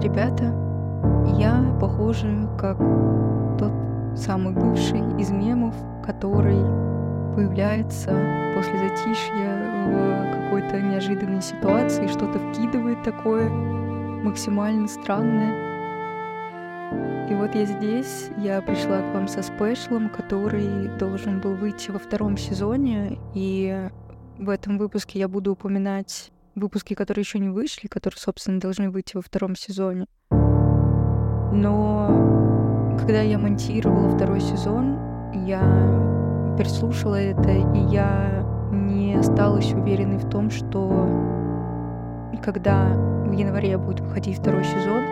Ребята. Я похожа как тот самый бывший из мемов, который появляется после затишья в какой-то неожиданной ситуации, что-то вкидывает такое максимально странное. И вот я здесь, я пришла к вам со спешлом, который должен был выйти во втором сезоне, и в этом выпуске я буду упоминать выпуски, которые еще не вышли, которые, собственно, должны выйти во втором сезоне. Но когда я монтировала второй сезон, я переслушала это, и я не осталась уверенной в том, что когда в январе будет выходить второй сезон,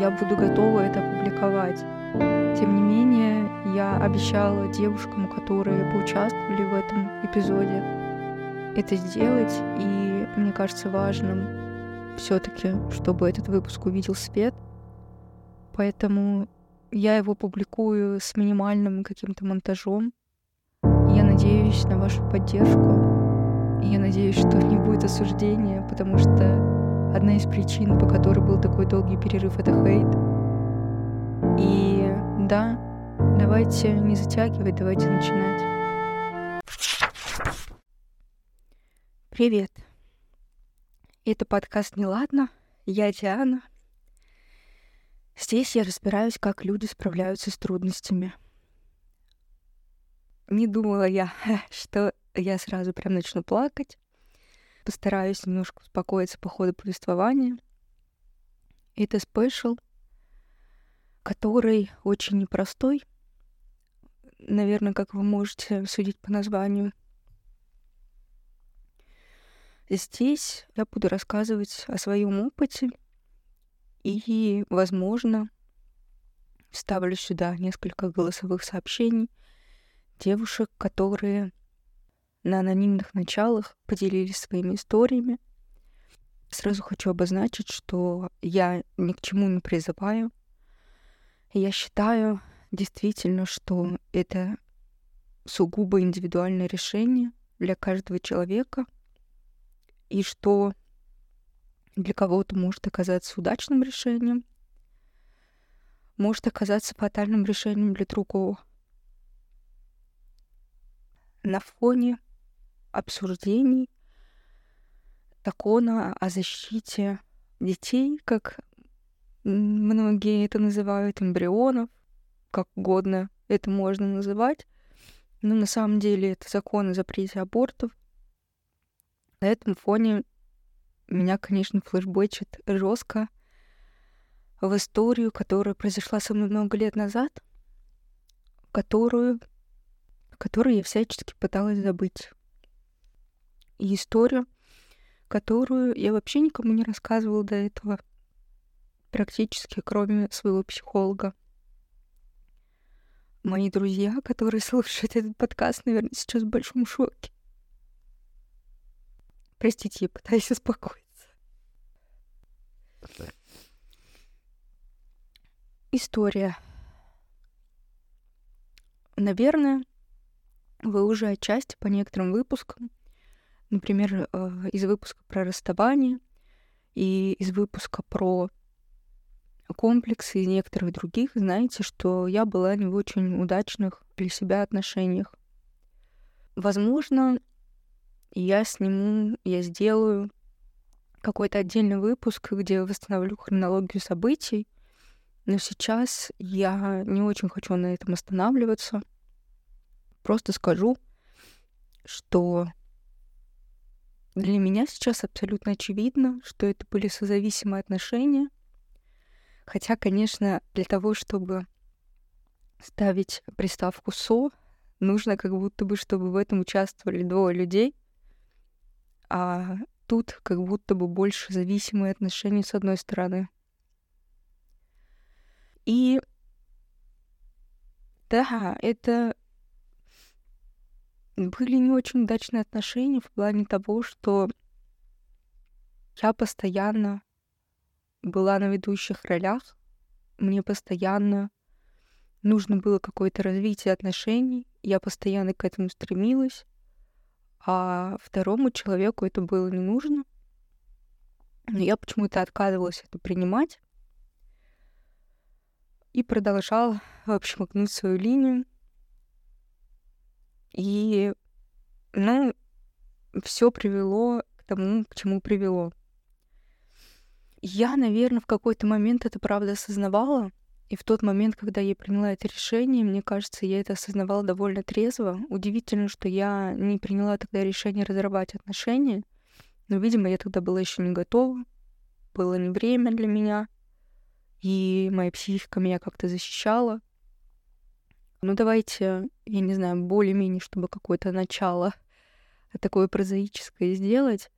я буду готова это опубликовать. Тем не менее, я обещала девушкам, которые поучаствовали в этом эпизоде, это сделать, и мне кажется важным все-таки, чтобы этот выпуск увидел свет. Поэтому я его публикую с минимальным каким-то монтажом. Я надеюсь на вашу поддержку. Я надеюсь, что не будет осуждения, потому что одна из причин, по которой был такой долгий перерыв, это хейт. И да, давайте не затягивать, давайте начинать. Привет. Это подкаст «Неладно». Я Диана. Здесь я разбираюсь, как люди справляются с трудностями. Не думала я, что я сразу прям начну плакать. Постараюсь немножко успокоиться по ходу повествования. Это спешл, который очень непростой. Наверное, как вы можете судить по названию — Здесь я буду рассказывать о своем опыте и, возможно, вставлю сюда несколько голосовых сообщений девушек, которые на анонимных началах поделились своими историями. Сразу хочу обозначить, что я ни к чему не призываю. Я считаю действительно, что это сугубо индивидуальное решение для каждого человека — и что для кого-то может оказаться удачным решением, может оказаться фатальным решением для другого. На фоне обсуждений закона о защите детей, как многие это называют, эмбрионов, как угодно это можно называть. Но на самом деле это закон о запрете абортов — на этом фоне меня, конечно, флешбочит жестко в историю, которая произошла со мной много лет назад, которую, которую я всячески пыталась забыть. И историю, которую я вообще никому не рассказывала до этого, практически кроме своего психолога. Мои друзья, которые слушают этот подкаст, наверное, сейчас в большом шоке. Простите, я пытаюсь успокоиться. История. Наверное, вы уже отчасти по некоторым выпускам, например, э, из выпуска про расставание и из выпуска про комплексы и некоторых других, знаете, что я была не в очень удачных для себя отношениях. Возможно, я сниму, я сделаю какой-то отдельный выпуск, где восстановлю хронологию событий. Но сейчас я не очень хочу на этом останавливаться. Просто скажу, что для меня сейчас абсолютно очевидно, что это были созависимые отношения. Хотя, конечно, для того, чтобы ставить приставку «со», нужно как будто бы, чтобы в этом участвовали двое людей — а тут как будто бы больше зависимые отношения с одной стороны. И да, это были не очень удачные отношения в плане того, что я постоянно была на ведущих ролях, мне постоянно нужно было какое-то развитие отношений, я постоянно к этому стремилась, а второму человеку это было не нужно. Но я почему-то отказывалась это принимать. и продолжал, в общем, гнуть свою линию. И, ну, все привело к тому, к чему привело. Я, наверное, в какой-то момент это правда осознавала, и в тот момент, когда я приняла это решение, мне кажется, я это осознавала довольно трезво. Удивительно, что я не приняла тогда решение разорвать отношения. Но, видимо, я тогда была еще не готова. Было не время для меня. И моя психика меня как-то защищала. Ну, давайте, я не знаю, более-менее, чтобы какое-то начало такое прозаическое сделать.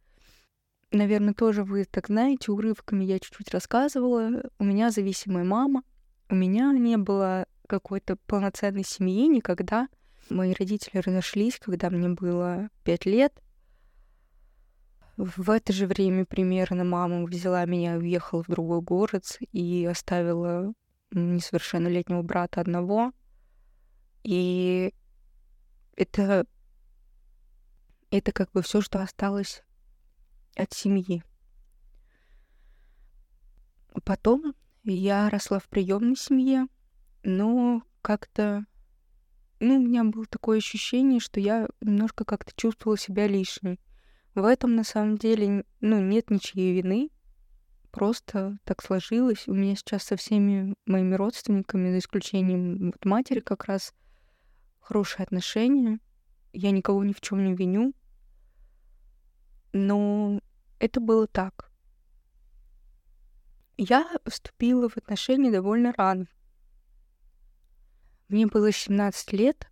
Наверное, тоже вы так знаете, урывками я чуть-чуть рассказывала. У меня зависимая мама — у меня не было какой-то полноценной семьи никогда. Мои родители разошлись, когда мне было пять лет. В это же время примерно мама взяла меня, уехала в другой город и оставила несовершеннолетнего брата одного. И это, это как бы все, что осталось от семьи. Потом я росла в приемной семье, но как-то ну, у меня было такое ощущение, что я немножко как-то чувствовала себя лишней. В этом на самом деле ну, нет ничьей вины. Просто так сложилось. У меня сейчас со всеми моими родственниками, за исключением вот матери, как раз хорошие отношения. Я никого ни в чем не виню. Но это было так. Я вступила в отношения довольно рано. Мне было 17 лет,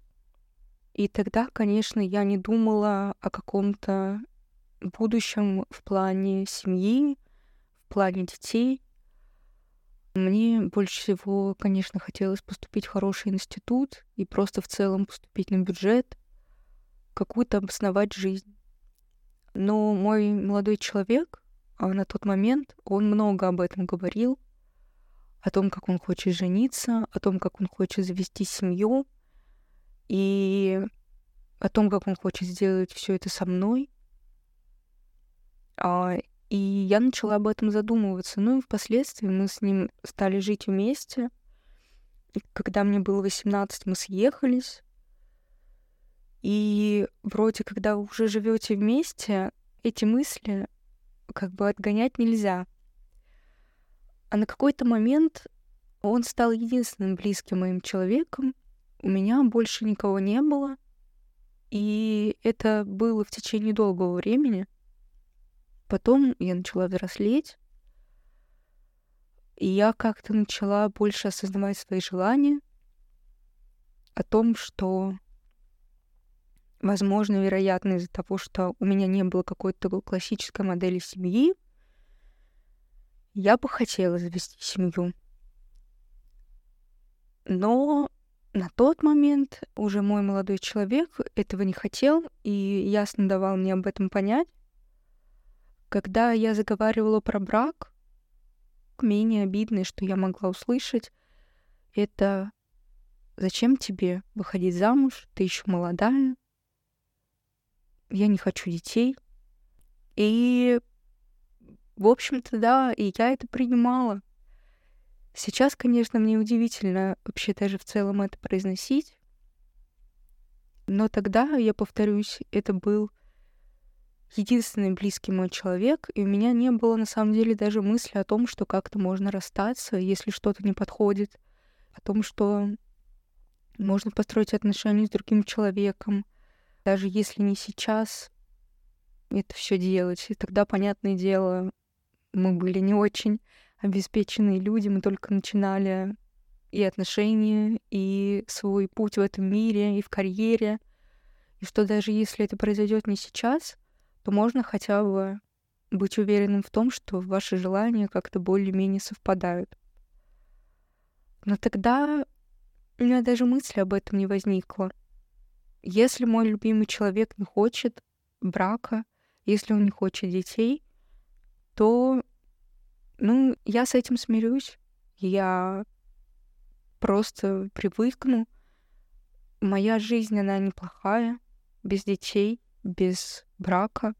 и тогда, конечно, я не думала о каком-то будущем в плане семьи, в плане детей. Мне больше всего, конечно, хотелось поступить в хороший институт и просто в целом поступить на бюджет, какую-то обосновать жизнь. Но мой молодой человек, а на тот момент он много об этом говорил, о том, как он хочет жениться, о том, как он хочет завести семью, и о том, как он хочет сделать все это со мной. А, и я начала об этом задумываться. Ну и впоследствии мы с ним стали жить вместе. И когда мне было 18, мы съехались. И вроде, когда вы уже живете вместе, эти мысли как бы отгонять нельзя. А на какой-то момент он стал единственным близким моим человеком. У меня больше никого не было. И это было в течение долгого времени. Потом я начала взрослеть. И я как-то начала больше осознавать свои желания о том, что Возможно, вероятно, из-за того, что у меня не было какой-то классической модели семьи, я бы хотела завести семью. Но на тот момент уже мой молодой человек этого не хотел и ясно давал мне об этом понять. Когда я заговаривала про брак, менее обидное, что я могла услышать, это «Зачем тебе выходить замуж? Ты еще молодая, я не хочу детей. И, в общем-то, да, и я это принимала. Сейчас, конечно, мне удивительно вообще даже в целом это произносить. Но тогда, я повторюсь, это был единственный близкий мой человек, и у меня не было на самом деле даже мысли о том, что как-то можно расстаться, если что-то не подходит, о том, что можно построить отношения с другим человеком, даже если не сейчас это все делать. И тогда, понятное дело, мы были не очень обеспеченные люди, мы только начинали и отношения, и свой путь в этом мире, и в карьере. И что даже если это произойдет не сейчас, то можно хотя бы быть уверенным в том, что ваши желания как-то более-менее совпадают. Но тогда у меня даже мысли об этом не возникло. Если мой любимый человек не хочет брака, если он не хочет детей, то, ну, я с этим смирюсь. Я просто привыкну. Моя жизнь, она неплохая, без детей, без брака.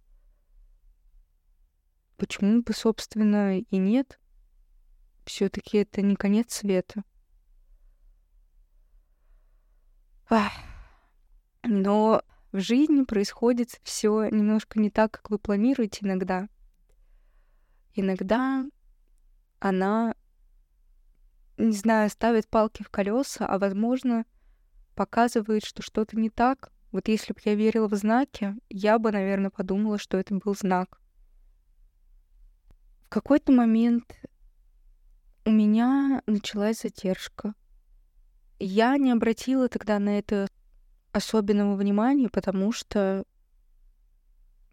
Почему бы, собственно, и нет? все таки это не конец света. Но в жизни происходит все немножко не так, как вы планируете иногда. Иногда она, не знаю, ставит палки в колеса, а возможно, показывает, что что-то не так. Вот если бы я верила в знаки, я бы, наверное, подумала, что это был знак. В какой-то момент у меня началась задержка. Я не обратила тогда на это особенного внимания, потому что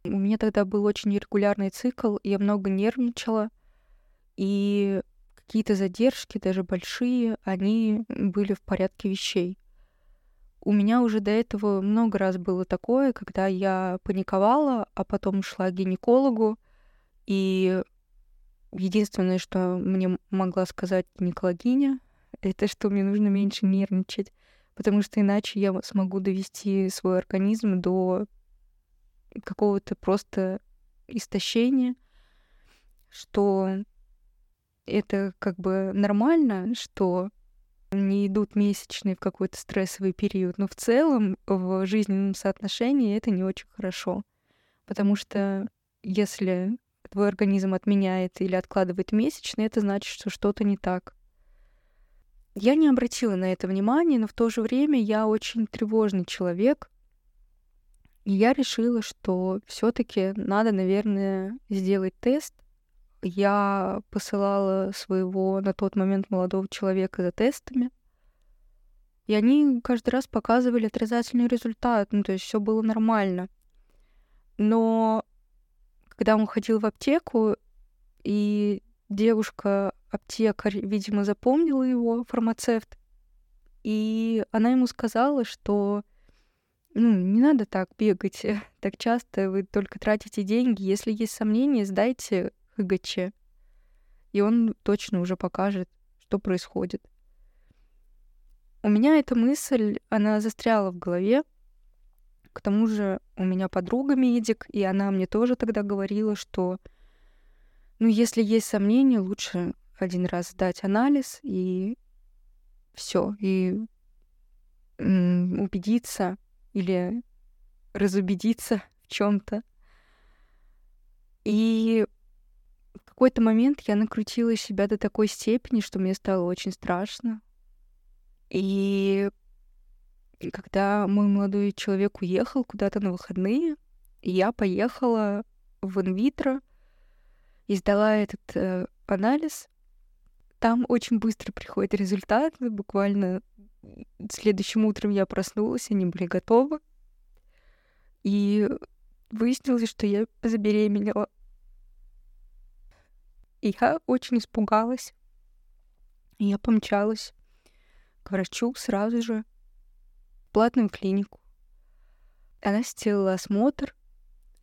у меня тогда был очень нерегулярный цикл, я много нервничала, и какие-то задержки, даже большие, они были в порядке вещей. У меня уже до этого много раз было такое, когда я паниковала, а потом шла к гинекологу, и единственное, что мне могла сказать гинекологиня, это что мне нужно меньше нервничать потому что иначе я смогу довести свой организм до какого-то просто истощения, что это как бы нормально, что не идут месячные в какой-то стрессовый период, но в целом в жизненном соотношении это не очень хорошо, потому что если твой организм отменяет или откладывает месячные, это значит, что что-то не так. Я не обратила на это внимания, но в то же время я очень тревожный человек. И я решила, что все-таки надо, наверное, сделать тест. Я посылала своего на тот момент молодого человека за тестами. И они каждый раз показывали отрицательный результат. Ну, то есть все было нормально. Но когда он ходил в аптеку, и девушка аптекарь, видимо, запомнила его, фармацевт, и она ему сказала, что ну, не надо так бегать так часто, вы только тратите деньги. Если есть сомнения, сдайте ХГЧ. И он точно уже покажет, что происходит. У меня эта мысль, она застряла в голове. К тому же у меня подруга медик, и она мне тоже тогда говорила, что ну, если есть сомнения, лучше один раз сдать анализ и все, и убедиться или разубедиться в чем-то. И в какой-то момент я накрутила себя до такой степени, что мне стало очень страшно. И когда мой молодой человек уехал куда-то на выходные, я поехала в инвитро и сдала этот э, анализ. Там очень быстро приходит результат. Буквально следующим утром я проснулась, они были готовы. И выяснилось, что я забеременела. И я очень испугалась. И я помчалась к врачу сразу же в платную клинику. Она сделала осмотр.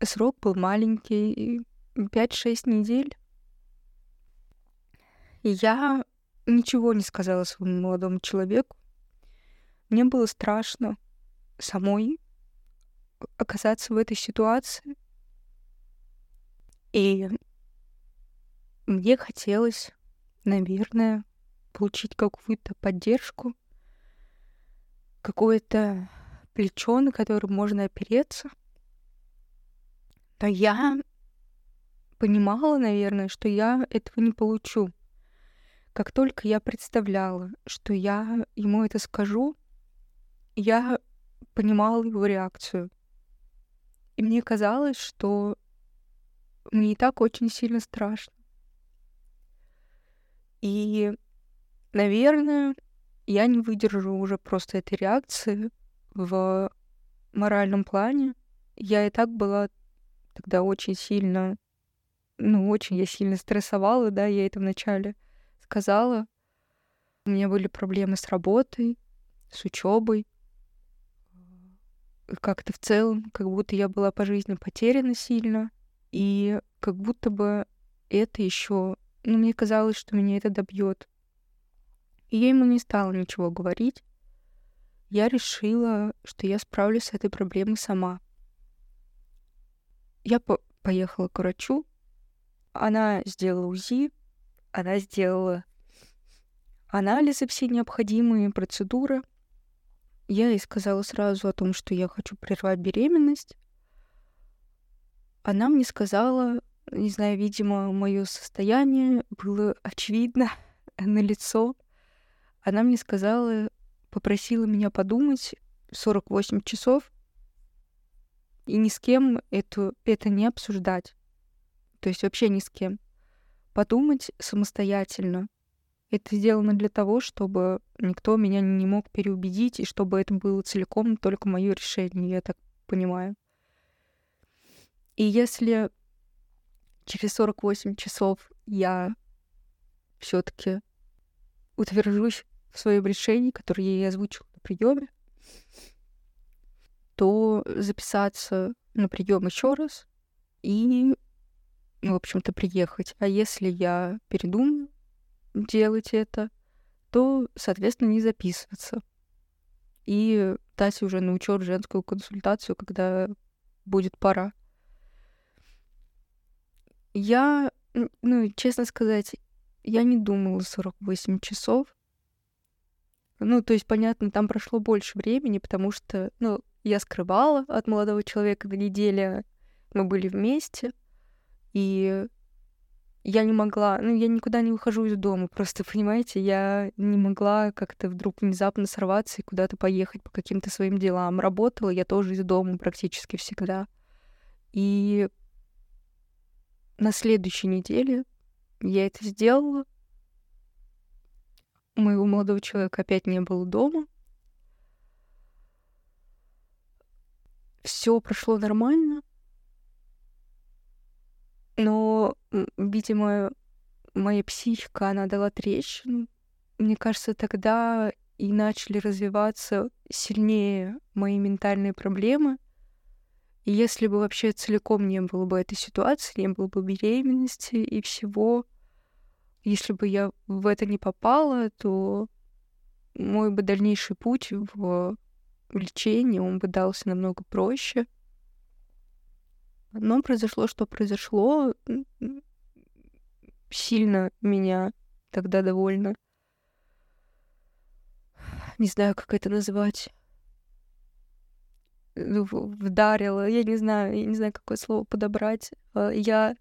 Срок был маленький, 5-6 недель. Я ничего не сказала своему молодому человеку. Мне было страшно самой оказаться в этой ситуации. И мне хотелось, наверное, получить какую-то поддержку, какое-то плечо, на которое можно опереться. Но я понимала, наверное, что я этого не получу. Как только я представляла, что я ему это скажу, я понимала его реакцию. И мне казалось, что мне и так очень сильно страшно. И, наверное, я не выдержу уже просто этой реакции в моральном плане. Я и так была тогда очень сильно, ну, очень я сильно стрессовала, да, я это вначале сказала. У меня были проблемы с работой, с учебой. Как-то в целом, как будто я была по жизни потеряна сильно. И как будто бы это еще, ну, мне казалось, что меня это добьет. И я ему не стала ничего говорить. Я решила, что я справлюсь с этой проблемой сама. Я по поехала к врачу. Она сделала УЗИ, она сделала анализы все необходимые, процедуры. Я ей сказала сразу о том, что я хочу прервать беременность. Она мне сказала, не знаю, видимо, мое состояние было очевидно на лицо. Она мне сказала, попросила меня подумать 48 часов и ни с кем эту, это не обсуждать. То есть вообще ни с кем. Подумать самостоятельно. Это сделано для того, чтобы никто меня не мог переубедить, и чтобы это было целиком только мое решение, я так понимаю. И если через 48 часов я все-таки утвержусь в своем решении, которое я ей озвучила на приеме, то записаться на прием еще раз и, в общем-то, приехать. А если я передумаю делать это, то, соответственно, не записываться. И дать уже на учет женскую консультацию, когда будет пора. Я, ну, честно сказать, я не думала 48 часов. Ну, то есть, понятно, там прошло больше времени, потому что, ну, я скрывала от молодого человека до недели. Мы были вместе. И я не могла, ну, я никуда не выхожу из дома, просто, понимаете, я не могла как-то вдруг внезапно сорваться и куда-то поехать по каким-то своим делам. Работала я тоже из дома практически всегда. И на следующей неделе я это сделала. У моего молодого человека опять не было дома. все прошло нормально, но, видимо, моя психика, она дала трещину. Мне кажется, тогда и начали развиваться сильнее мои ментальные проблемы. И если бы вообще целиком не было бы этой ситуации, не было бы беременности и всего, если бы я в это не попала, то мой бы дальнейший путь в лечение, он бы дался намного проще. Но произошло, что произошло. Сильно меня тогда довольно... Не знаю, как это назвать. Ну, вдарила. Я не знаю, я не знаю, какое слово подобрать. А, я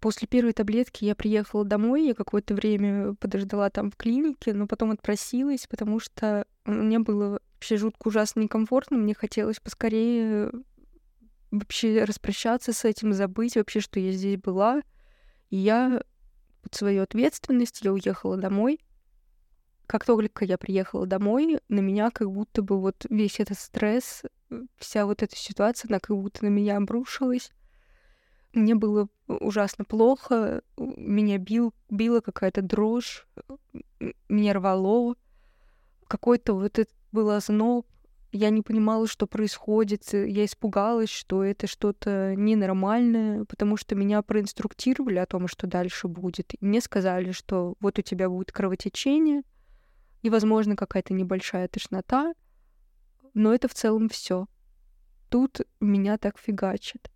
После первой таблетки я приехала домой, я какое-то время подождала там в клинике, но потом отпросилась, потому что мне было вообще жутко ужасно некомфортно, мне хотелось поскорее вообще распрощаться с этим, забыть вообще, что я здесь была. И я под свою ответственность я уехала домой. Как только я приехала домой, на меня как будто бы вот весь этот стресс, вся вот эта ситуация, она как будто на меня обрушилась. Мне было ужасно плохо, меня бил, била какая-то дрожь, меня рвало, какой-то вот это был озноб, я не понимала, что происходит, я испугалась, что это что-то ненормальное, потому что меня проинструктировали о том, что дальше будет. И мне сказали, что вот у тебя будет кровотечение, и, возможно, какая-то небольшая тошнота, но это в целом все. Тут меня так фигачит.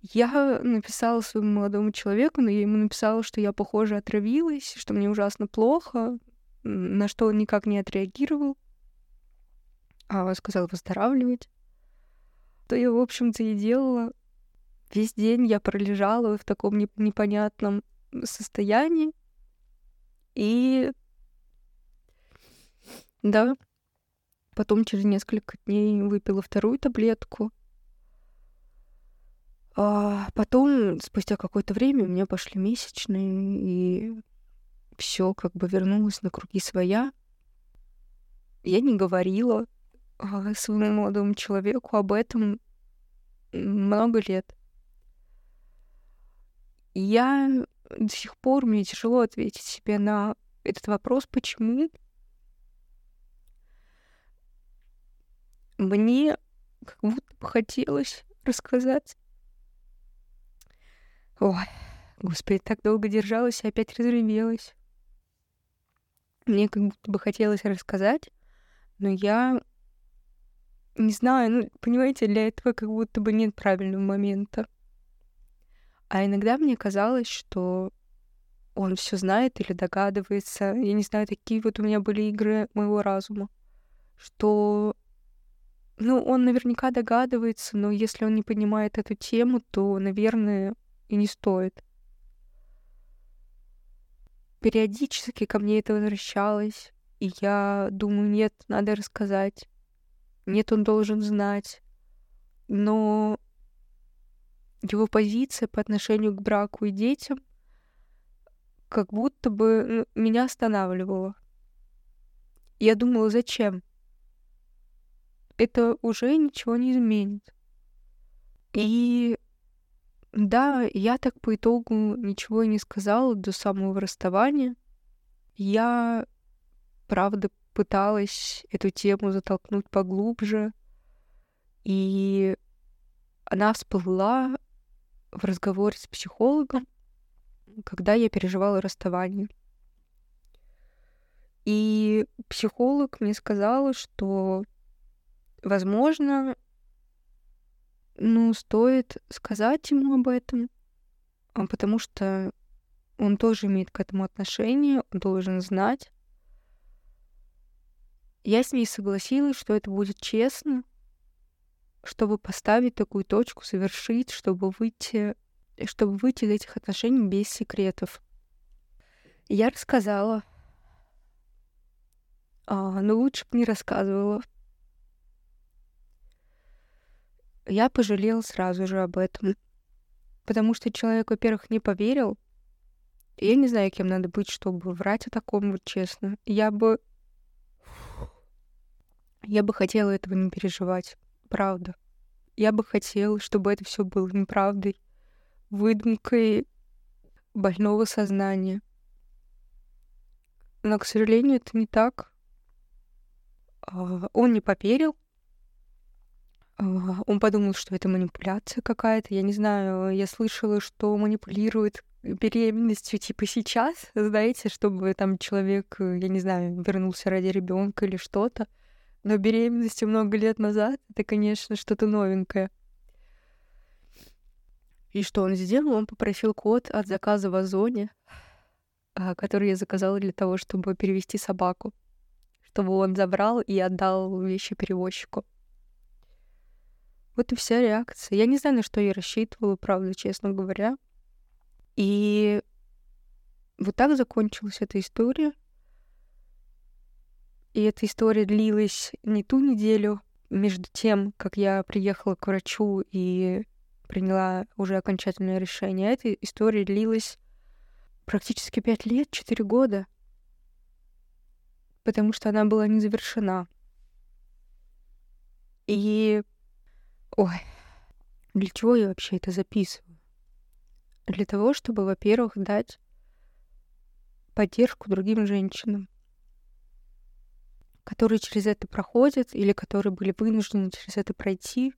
Я написала своему молодому человеку, но я ему написала, что я, похоже, отравилась, что мне ужасно плохо, на что он никак не отреагировал, а сказал выздоравливать. То я, в общем-то, и делала. Весь день я пролежала в таком непонятном состоянии. И да, потом через несколько дней выпила вторую таблетку — а потом, спустя какое-то время, у меня пошли месячные, и все как бы вернулось на круги своя. Я не говорила своему молодому человеку об этом много лет. Я до сих пор, мне тяжело ответить себе на этот вопрос, почему мне как будто бы хотелось рассказать Ой, господи, так долго держалась и опять разревелась. Мне как будто бы хотелось рассказать, но я не знаю, ну, понимаете, для этого как будто бы нет правильного момента. А иногда мне казалось, что он все знает или догадывается. Я не знаю, такие вот у меня были игры моего разума, что ну, он наверняка догадывается, но если он не понимает эту тему, то, наверное, и не стоит. Периодически ко мне это возвращалось, и я думаю, нет, надо рассказать. Нет, он должен знать. Но его позиция по отношению к браку и детям как будто бы ну, меня останавливала. Я думала, зачем? Это уже ничего не изменит. И да, я так по итогу ничего и не сказала до самого расставания. Я, правда, пыталась эту тему затолкнуть поглубже, и она всплыла в разговоре с психологом, когда я переживала расставание. И психолог мне сказала, что, возможно, ну, стоит сказать ему об этом, а, потому что он тоже имеет к этому отношение, он должен знать. Я с ней согласилась, что это будет честно, чтобы поставить такую точку, совершить, чтобы выйти, чтобы выйти из этих отношений без секретов. Я рассказала, а, но лучше бы не рассказывала. Я пожалела сразу же об этом. Потому что человек, во-первых, не поверил. Я не знаю, кем надо быть, чтобы врать о таком, вот честно. Я бы... Я бы хотела этого не переживать. Правда. Я бы хотела, чтобы это все было неправдой, выдумкой больного сознания. Но, к сожалению, это не так. А, он не поверил, а, он подумал, что это манипуляция какая-то. Я не знаю, я слышала, что манипулирует беременностью типа сейчас, знаете, чтобы там человек, я не знаю, вернулся ради ребенка или что-то. Но беременностью много лет назад это, конечно, что-то новенькое. И что он сделал? Он попросил код от заказа в Озоне, а, который я заказала для того, чтобы перевести собаку, чтобы он забрал и отдал вещи перевозчику. Вот и вся реакция. Я не знаю, на что я рассчитывала, правда, честно говоря. И вот так закончилась эта история. И эта история длилась не ту неделю между тем, как я приехала к врачу и приняла уже окончательное решение. Эта история длилась практически пять лет, четыре года, потому что она была не завершена. И Ой, для чего я вообще это записываю? Для того, чтобы, во-первых, дать поддержку другим женщинам, которые через это проходят или которые были вынуждены через это пройти.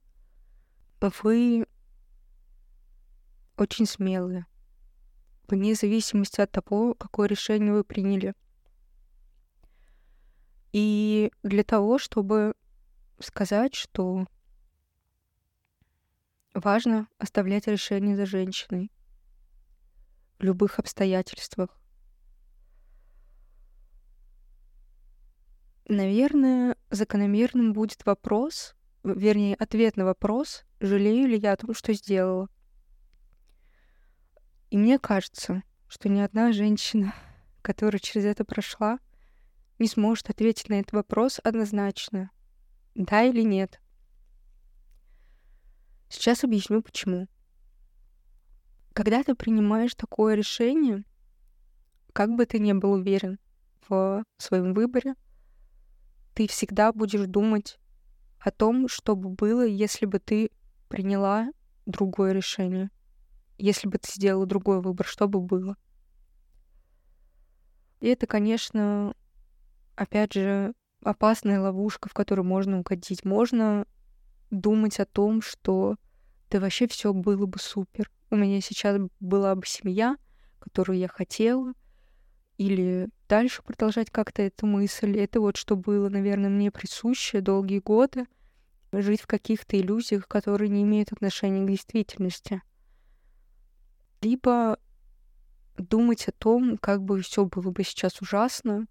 Вы очень смелые, вне зависимости от того, какое решение вы приняли. И для того, чтобы сказать, что Важно оставлять решение за женщиной в любых обстоятельствах. Наверное, закономерным будет вопрос, вернее, ответ на вопрос, жалею ли я о том, что сделала. И мне кажется, что ни одна женщина, которая через это прошла, не сможет ответить на этот вопрос однозначно, да или нет. Сейчас объясню почему. Когда ты принимаешь такое решение, как бы ты ни был уверен в своем выборе, ты всегда будешь думать о том, что бы было, если бы ты приняла другое решение. Если бы ты сделала другой выбор, что бы было. И это, конечно, опять же, опасная ловушка, в которую можно угодить. Можно думать о том, что да вообще все было бы супер. У меня сейчас была бы семья, которую я хотела, или дальше продолжать как-то эту мысль. Это вот что было, наверное, мне присуще долгие годы. Жить в каких-то иллюзиях, которые не имеют отношения к действительности. Либо думать о том, как бы все было бы сейчас ужасно,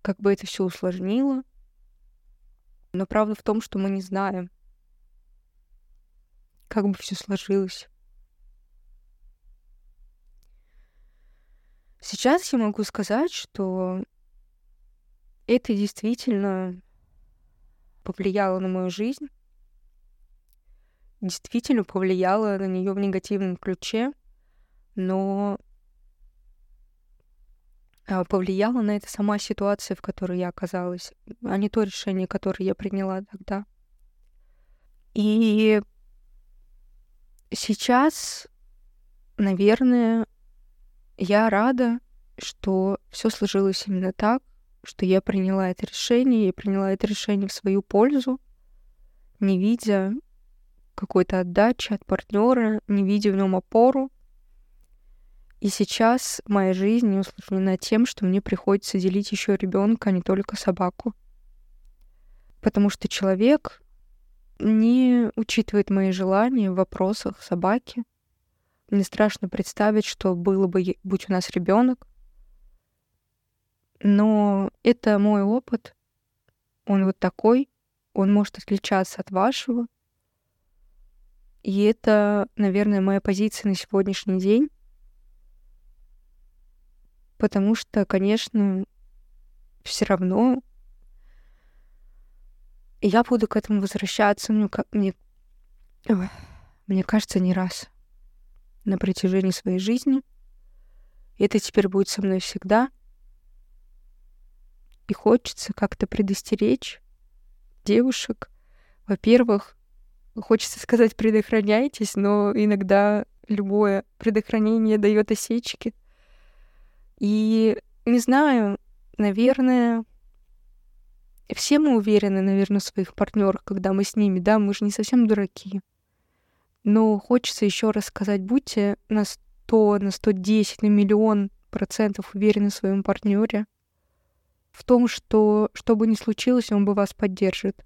как бы это все усложнило. Но правда в том, что мы не знаем, как бы все сложилось. Сейчас я могу сказать, что это действительно повлияло на мою жизнь, действительно повлияло на нее в негативном ключе, но а, повлияла на это сама ситуация, в которой я оказалась, а не то решение, которое я приняла тогда. И сейчас, наверное, я рада, что все сложилось именно так, что я приняла это решение, я приняла это решение в свою пользу, не видя какой-то отдачи от партнера, не видя в нем опору. И сейчас моя жизнь не усложнена тем, что мне приходится делить еще ребенка, а не только собаку. Потому что человек не учитывает мои желания в вопросах собаки. Мне страшно представить, что было бы, будь у нас ребенок. Но это мой опыт. Он вот такой. Он может отличаться от вашего. И это, наверное, моя позиция на сегодняшний день. Потому что, конечно, все равно я буду к этому возвращаться, ну, как мне, мне кажется, не раз на протяжении своей жизни. Это теперь будет со мной всегда. И хочется как-то предостеречь девушек. Во-первых, хочется сказать предохраняйтесь, но иногда любое предохранение дает осечки. И не знаю, наверное, все мы уверены, наверное, в своих партнерах, когда мы с ними, да, мы же не совсем дураки. Но хочется еще раз сказать, будьте на 100, на 110, на миллион процентов уверены в своем партнере, в том, что что бы ни случилось, он бы вас поддержит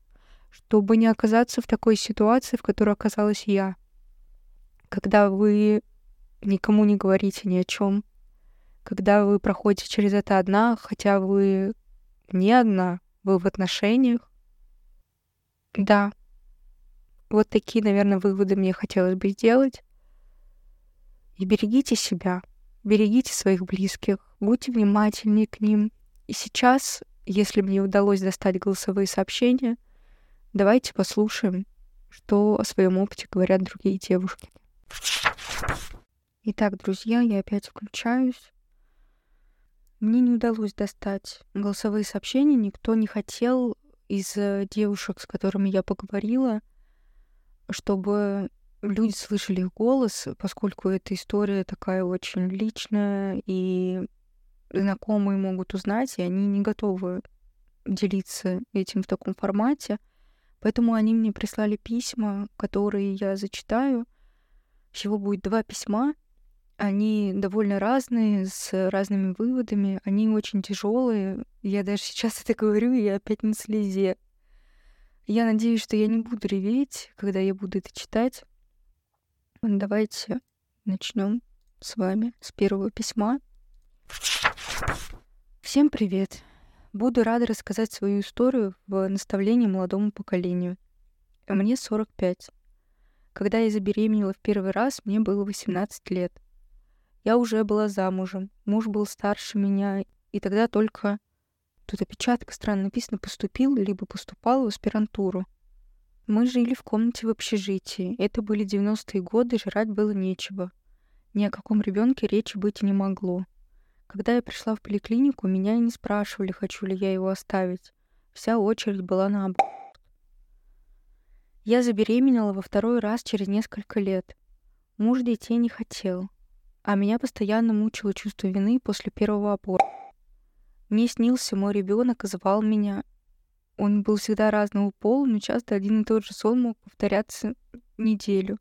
чтобы не оказаться в такой ситуации, в которой оказалась я. Когда вы никому не говорите ни о чем, когда вы проходите через это одна, хотя вы не одна, вы в отношениях. Да, вот такие, наверное, выводы мне хотелось бы сделать. И берегите себя, берегите своих близких, будьте внимательнее к ним. И сейчас, если мне удалось достать голосовые сообщения, Давайте послушаем, что о своем опыте говорят другие девушки. Итак, друзья, я опять включаюсь. Мне не удалось достать голосовые сообщения. Никто не хотел из э, девушек, с которыми я поговорила, чтобы люди слышали их голос, поскольку эта история такая очень личная, и знакомые могут узнать, и они не готовы делиться этим в таком формате. Поэтому они мне прислали письма, которые я зачитаю. Всего будет два письма. Они довольно разные, с разными выводами. Они очень тяжелые. Я даже сейчас это говорю, я опять на слезе. Я надеюсь, что я не буду реветь, когда я буду это читать. Давайте начнем с вами с первого письма. Всем привет! Буду рада рассказать свою историю в наставлении молодому поколению. Мне 45. Когда я забеременела в первый раз, мне было 18 лет. Я уже была замужем, муж был старше меня, и тогда только... Тут опечатка странно написано «поступил» либо «поступал в аспирантуру». Мы жили в комнате в общежитии. Это были 90-е годы, жрать было нечего. Ни о каком ребенке речи быть не могло. Когда я пришла в поликлинику, меня и не спрашивали, хочу ли я его оставить. Вся очередь была на аборт. Я забеременела во второй раз через несколько лет. Муж детей не хотел, а меня постоянно мучило чувство вины после первого аборта. Мне снился мой ребенок и звал меня. Он был всегда разного пола, но часто один и тот же сон мог повторяться неделю.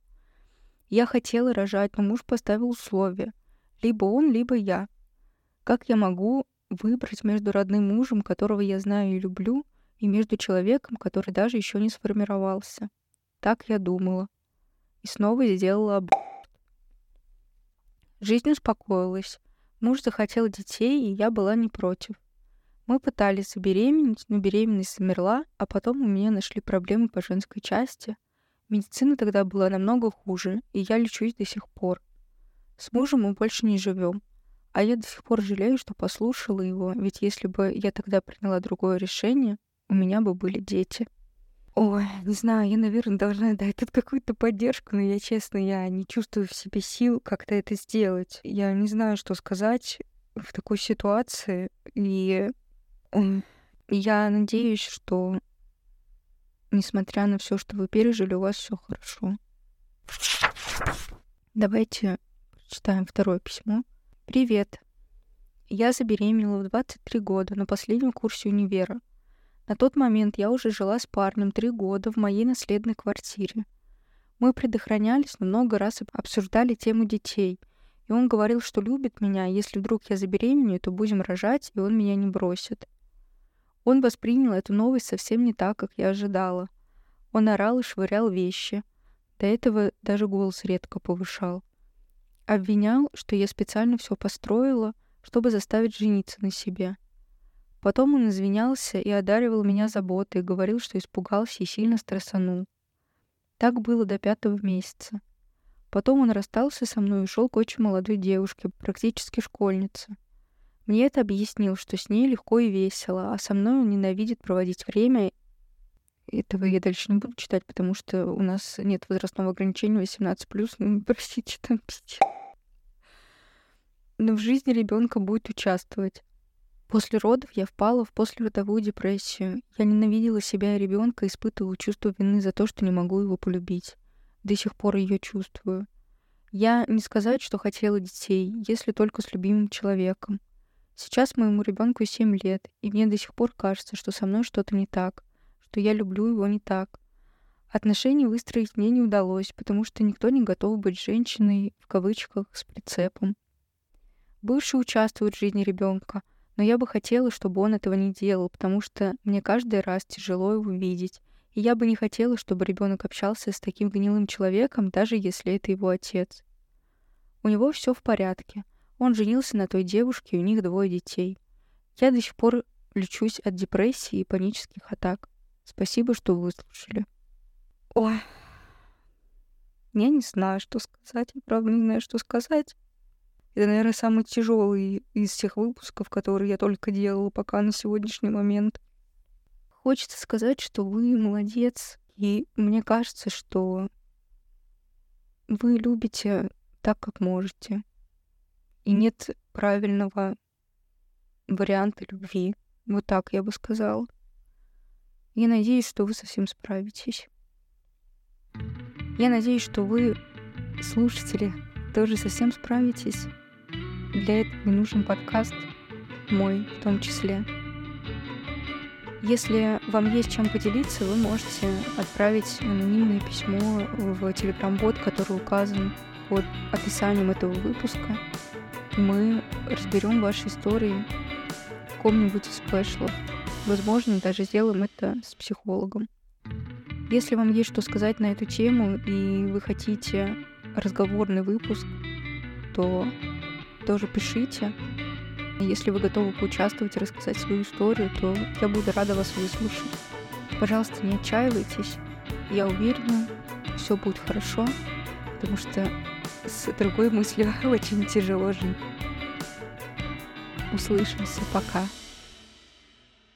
Я хотела рожать, но муж поставил условия. Либо он, либо я. Как я могу выбрать между родным мужем, которого я знаю и люблю, и между человеком, который даже еще не сформировался? Так я думала. И снова сделала аборт. Жизнь успокоилась. Муж захотел детей, и я была не против. Мы пытались забеременеть, но беременность замерла, а потом у меня нашли проблемы по женской части. Медицина тогда была намного хуже, и я лечусь до сих пор. С мужем мы больше не живем. А я до сих пор жалею, что послушала его, ведь если бы я тогда приняла другое решение, у меня бы были дети. Ой, не знаю, я, наверное, должна дать тут какую-то поддержку, но я, честно, я не чувствую в себе сил как-то это сделать. Я не знаю, что сказать в такой ситуации, и я надеюсь, что, несмотря на все, что вы пережили, у вас все хорошо. Давайте читаем второе письмо. Привет. Я забеременела в 23 года на последнем курсе универа. На тот момент я уже жила с парнем три года в моей наследной квартире. Мы предохранялись, но много раз обсуждали тему детей. И он говорил, что любит меня, если вдруг я забеременею, то будем рожать, и он меня не бросит. Он воспринял эту новость совсем не так, как я ожидала. Он орал и швырял вещи. До этого даже голос редко повышал. Обвинял, что я специально все построила, чтобы заставить жениться на себе. Потом он извинялся и одаривал меня заботой, говорил, что испугался и сильно стрессанул. Так было до пятого месяца. Потом он расстался со мной и ушел к очень молодой девушке, практически школьнице. Мне это объяснил, что с ней легко и весело, а со мной он ненавидит проводить время. Этого я дальше не буду читать, потому что у нас нет возрастного ограничения 18+. Ну, простите, там пиздец но в жизни ребенка будет участвовать. После родов я впала в послеродовую депрессию. Я ненавидела себя и ребенка, испытывала чувство вины за то, что не могу его полюбить. До сих пор ее чувствую. Я не сказать, что хотела детей, если только с любимым человеком. Сейчас моему ребенку 7 лет, и мне до сих пор кажется, что со мной что-то не так, что я люблю его не так. Отношения выстроить мне не удалось, потому что никто не готов быть женщиной, в кавычках, с прицепом. Бывший участвует в жизни ребенка, но я бы хотела, чтобы он этого не делал, потому что мне каждый раз тяжело его видеть. И я бы не хотела, чтобы ребенок общался с таким гнилым человеком, даже если это его отец. У него все в порядке. Он женился на той девушке, и у них двое детей. Я до сих пор лечусь от депрессии и панических атак. Спасибо, что выслушали. Ой. Я не знаю, что сказать. Я правда не знаю, что сказать. Это, наверное, самый тяжелый из всех выпусков, которые я только делала пока на сегодняшний момент. Хочется сказать, что вы молодец, и мне кажется, что вы любите так, как можете. И нет правильного варианта любви. Вот так я бы сказала. Я надеюсь, что вы совсем справитесь. Я надеюсь, что вы, слушатели, тоже совсем справитесь. Для этого не нужен подкаст, мой в том числе. Если вам есть чем поделиться, вы можете отправить анонимное письмо в телеграм-бот, который указан под описанием этого выпуска. Мы разберем ваши истории в каком-нибудь из спешлов. Возможно, даже сделаем это с психологом. Если вам есть что сказать на эту тему и вы хотите разговорный выпуск, то тоже пишите. Если вы готовы поучаствовать и рассказать свою историю, то я буду рада вас выслушать. Пожалуйста, не отчаивайтесь. Я уверена, все будет хорошо, потому что с другой мыслью очень тяжело жить. Услышимся. Пока.